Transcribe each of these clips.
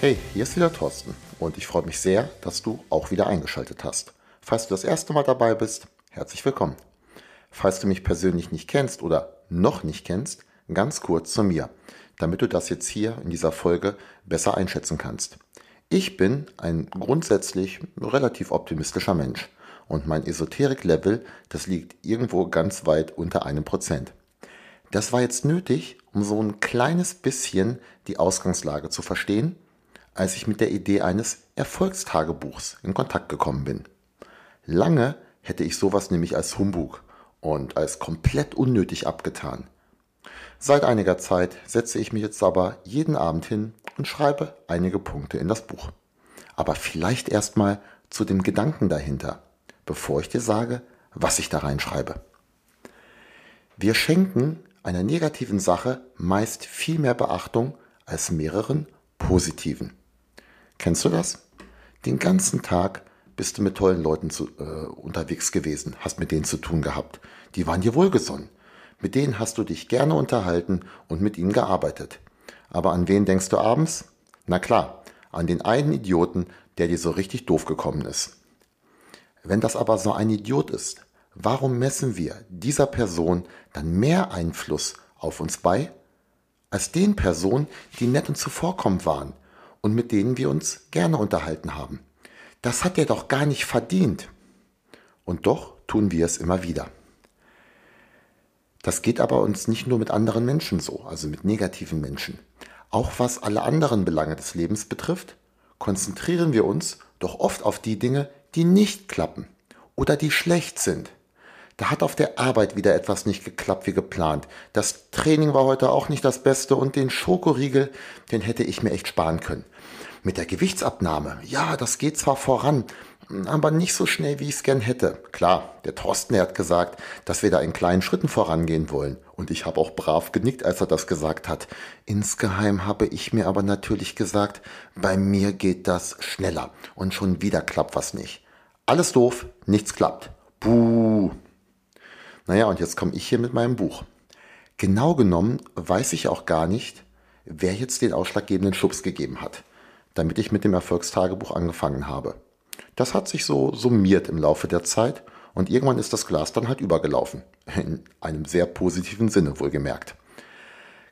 Hey, hier ist wieder Thorsten und ich freue mich sehr, dass du auch wieder eingeschaltet hast. Falls du das erste Mal dabei bist, herzlich willkommen. Falls du mich persönlich nicht kennst oder noch nicht kennst, ganz kurz zu mir, damit du das jetzt hier in dieser Folge besser einschätzen kannst. Ich bin ein grundsätzlich relativ optimistischer Mensch und mein Esoterik-Level, das liegt irgendwo ganz weit unter einem Prozent. Das war jetzt nötig, um so ein kleines bisschen die Ausgangslage zu verstehen als ich mit der Idee eines Erfolgstagebuchs in Kontakt gekommen bin. Lange hätte ich sowas nämlich als Humbug und als komplett unnötig abgetan. Seit einiger Zeit setze ich mich jetzt aber jeden Abend hin und schreibe einige Punkte in das Buch. Aber vielleicht erstmal zu dem Gedanken dahinter, bevor ich dir sage, was ich da reinschreibe. Wir schenken einer negativen Sache meist viel mehr Beachtung als mehreren positiven. Kennst du das? Den ganzen Tag bist du mit tollen Leuten zu, äh, unterwegs gewesen, hast mit denen zu tun gehabt. Die waren dir wohlgesonnen. Mit denen hast du dich gerne unterhalten und mit ihnen gearbeitet. Aber an wen denkst du abends? Na klar, an den einen Idioten, der dir so richtig doof gekommen ist. Wenn das aber so ein Idiot ist, warum messen wir dieser Person dann mehr Einfluss auf uns bei, als den Personen, die nett und zuvorkommend waren und mit denen wir uns gerne unterhalten haben. Das hat er doch gar nicht verdient. Und doch tun wir es immer wieder. Das geht aber uns nicht nur mit anderen Menschen so, also mit negativen Menschen. Auch was alle anderen Belange des Lebens betrifft, konzentrieren wir uns doch oft auf die Dinge, die nicht klappen oder die schlecht sind. Da hat auf der Arbeit wieder etwas nicht geklappt wie geplant. Das Training war heute auch nicht das Beste und den Schokoriegel, den hätte ich mir echt sparen können. Mit der Gewichtsabnahme, ja, das geht zwar voran, aber nicht so schnell, wie ich es gern hätte. Klar, der Thorsten hat gesagt, dass wir da in kleinen Schritten vorangehen wollen. Und ich habe auch brav genickt, als er das gesagt hat. Insgeheim habe ich mir aber natürlich gesagt, bei mir geht das schneller. Und schon wieder klappt was nicht. Alles doof, nichts klappt. Buh. Naja, und jetzt komme ich hier mit meinem Buch. Genau genommen weiß ich auch gar nicht, wer jetzt den ausschlaggebenden Schubs gegeben hat, damit ich mit dem Erfolgstagebuch angefangen habe. Das hat sich so summiert im Laufe der Zeit und irgendwann ist das Glas dann halt übergelaufen. In einem sehr positiven Sinne wohlgemerkt.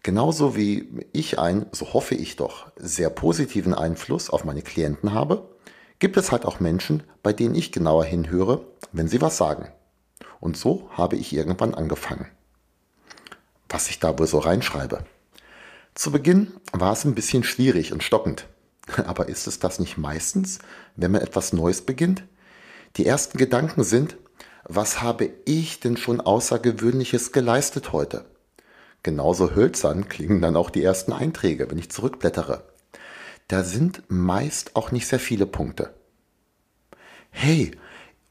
Genauso wie ich einen, so hoffe ich doch, sehr positiven Einfluss auf meine Klienten habe, gibt es halt auch Menschen, bei denen ich genauer hinhöre, wenn sie was sagen. Und so habe ich irgendwann angefangen. Was ich da wohl so reinschreibe. Zu Beginn war es ein bisschen schwierig und stockend. Aber ist es das nicht meistens, wenn man etwas Neues beginnt? Die ersten Gedanken sind, was habe ich denn schon Außergewöhnliches geleistet heute? Genauso hölzern klingen dann auch die ersten Einträge, wenn ich zurückblättere. Da sind meist auch nicht sehr viele Punkte. Hey,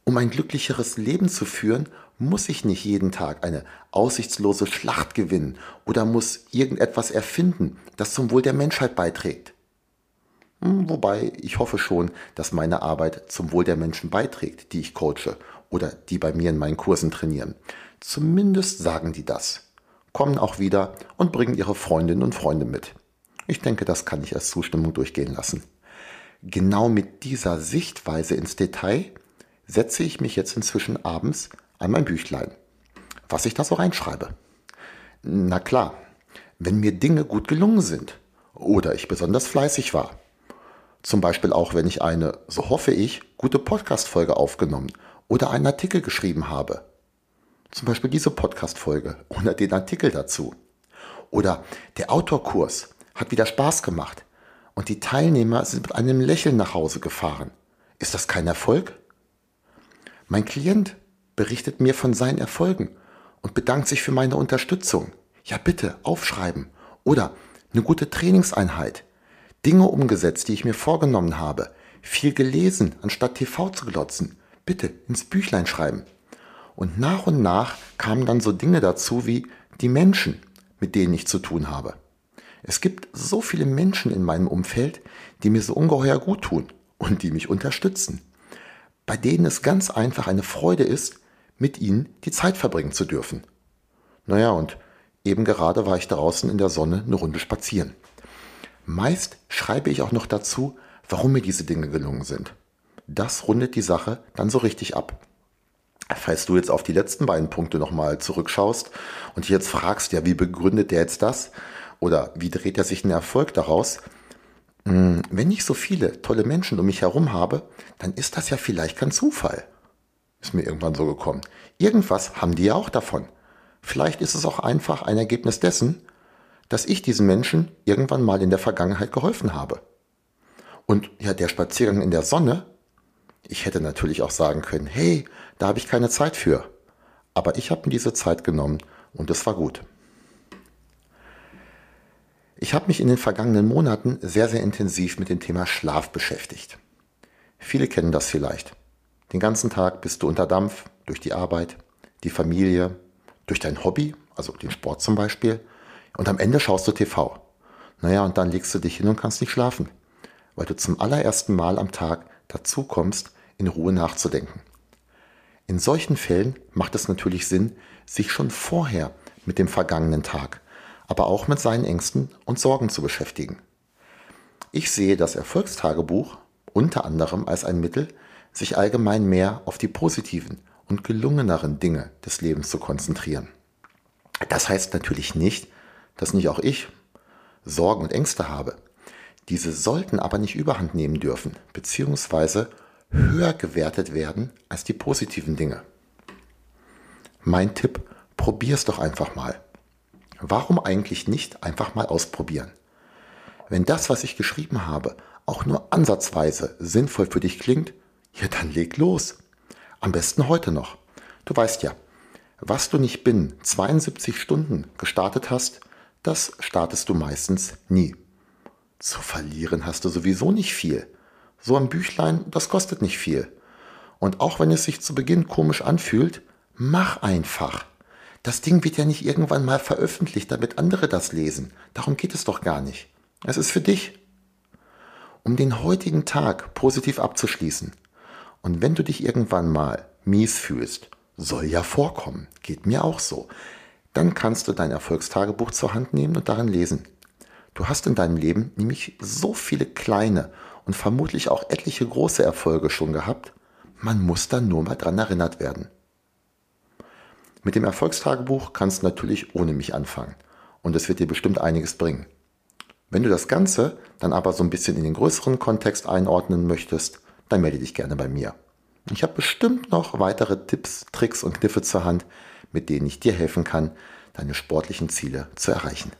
um ein glücklicheres Leben zu führen, muss ich nicht jeden Tag eine aussichtslose Schlacht gewinnen oder muss irgendetwas erfinden, das zum Wohl der Menschheit beiträgt. Hm, wobei ich hoffe schon, dass meine Arbeit zum Wohl der Menschen beiträgt, die ich coache oder die bei mir in meinen Kursen trainieren. Zumindest sagen die das. Kommen auch wieder und bringen ihre Freundinnen und Freunde mit. Ich denke, das kann ich als Zustimmung durchgehen lassen. Genau mit dieser Sichtweise ins Detail setze ich mich jetzt inzwischen abends an mein Büchlein, was ich da so reinschreibe. Na klar, wenn mir Dinge gut gelungen sind oder ich besonders fleißig war, zum Beispiel auch wenn ich eine, so hoffe ich, gute Podcast-Folge aufgenommen oder einen Artikel geschrieben habe. Zum Beispiel diese Podcast-Folge oder den Artikel dazu. Oder der Autorkurs hat wieder Spaß gemacht und die Teilnehmer sind mit einem Lächeln nach Hause gefahren. Ist das kein Erfolg? Mein Klient berichtet mir von seinen Erfolgen und bedankt sich für meine Unterstützung. Ja bitte, aufschreiben. Oder eine gute Trainingseinheit. Dinge umgesetzt, die ich mir vorgenommen habe, viel gelesen, anstatt TV zu glotzen. Bitte ins Büchlein schreiben. Und nach und nach kamen dann so Dinge dazu wie die Menschen, mit denen ich zu tun habe. Es gibt so viele Menschen in meinem Umfeld, die mir so ungeheuer gut tun und die mich unterstützen, bei denen es ganz einfach eine Freude ist, mit ihnen die Zeit verbringen zu dürfen. Naja, und eben gerade war ich draußen in der Sonne eine Runde spazieren. Meist schreibe ich auch noch dazu, warum mir diese Dinge gelungen sind. Das rundet die Sache dann so richtig ab. Falls du jetzt auf die letzten beiden Punkte nochmal zurückschaust und jetzt fragst, ja, wie begründet der jetzt das? Oder wie dreht er sich einen Erfolg daraus? Hm, wenn ich so viele tolle Menschen um mich herum habe, dann ist das ja vielleicht kein Zufall. Ist mir irgendwann so gekommen. Irgendwas haben die ja auch davon. Vielleicht ist es auch einfach ein Ergebnis dessen, dass ich diesen Menschen irgendwann mal in der Vergangenheit geholfen habe. Und ja, der Spaziergang in der Sonne, ich hätte natürlich auch sagen können, hey, da habe ich keine Zeit für. Aber ich habe mir diese Zeit genommen und es war gut. Ich habe mich in den vergangenen Monaten sehr, sehr intensiv mit dem Thema Schlaf beschäftigt. Viele kennen das vielleicht. Den ganzen Tag bist du unter Dampf durch die Arbeit, die Familie, durch dein Hobby, also den Sport zum Beispiel, und am Ende schaust du TV. Naja, und dann legst du dich hin und kannst nicht schlafen, weil du zum allerersten Mal am Tag dazu kommst, in Ruhe nachzudenken. In solchen Fällen macht es natürlich Sinn, sich schon vorher mit dem vergangenen Tag, aber auch mit seinen Ängsten und Sorgen zu beschäftigen. Ich sehe das Erfolgstagebuch unter anderem als ein Mittel, sich allgemein mehr auf die positiven und gelungeneren Dinge des Lebens zu konzentrieren. Das heißt natürlich nicht, dass nicht auch ich Sorgen und Ängste habe. Diese sollten aber nicht überhand nehmen dürfen, beziehungsweise höher gewertet werden als die positiven Dinge. Mein Tipp, probier's doch einfach mal. Warum eigentlich nicht einfach mal ausprobieren? Wenn das, was ich geschrieben habe, auch nur ansatzweise sinnvoll für dich klingt, ja dann leg los. Am besten heute noch. Du weißt ja, was du nicht binnen 72 Stunden gestartet hast, das startest du meistens nie. Zu verlieren hast du sowieso nicht viel. So ein Büchlein, das kostet nicht viel. Und auch wenn es sich zu Beginn komisch anfühlt, mach einfach. Das Ding wird ja nicht irgendwann mal veröffentlicht, damit andere das lesen. Darum geht es doch gar nicht. Es ist für dich. Um den heutigen Tag positiv abzuschließen. Und wenn du dich irgendwann mal mies fühlst, soll ja vorkommen, geht mir auch so, dann kannst du dein Erfolgstagebuch zur Hand nehmen und darin lesen. Du hast in deinem Leben nämlich so viele kleine und vermutlich auch etliche große Erfolge schon gehabt, man muss dann nur mal dran erinnert werden. Mit dem Erfolgstagebuch kannst du natürlich ohne mich anfangen und es wird dir bestimmt einiges bringen. Wenn du das Ganze dann aber so ein bisschen in den größeren Kontext einordnen möchtest, dann melde dich gerne bei mir. Ich habe bestimmt noch weitere Tipps, Tricks und Kniffe zur Hand, mit denen ich dir helfen kann, deine sportlichen Ziele zu erreichen.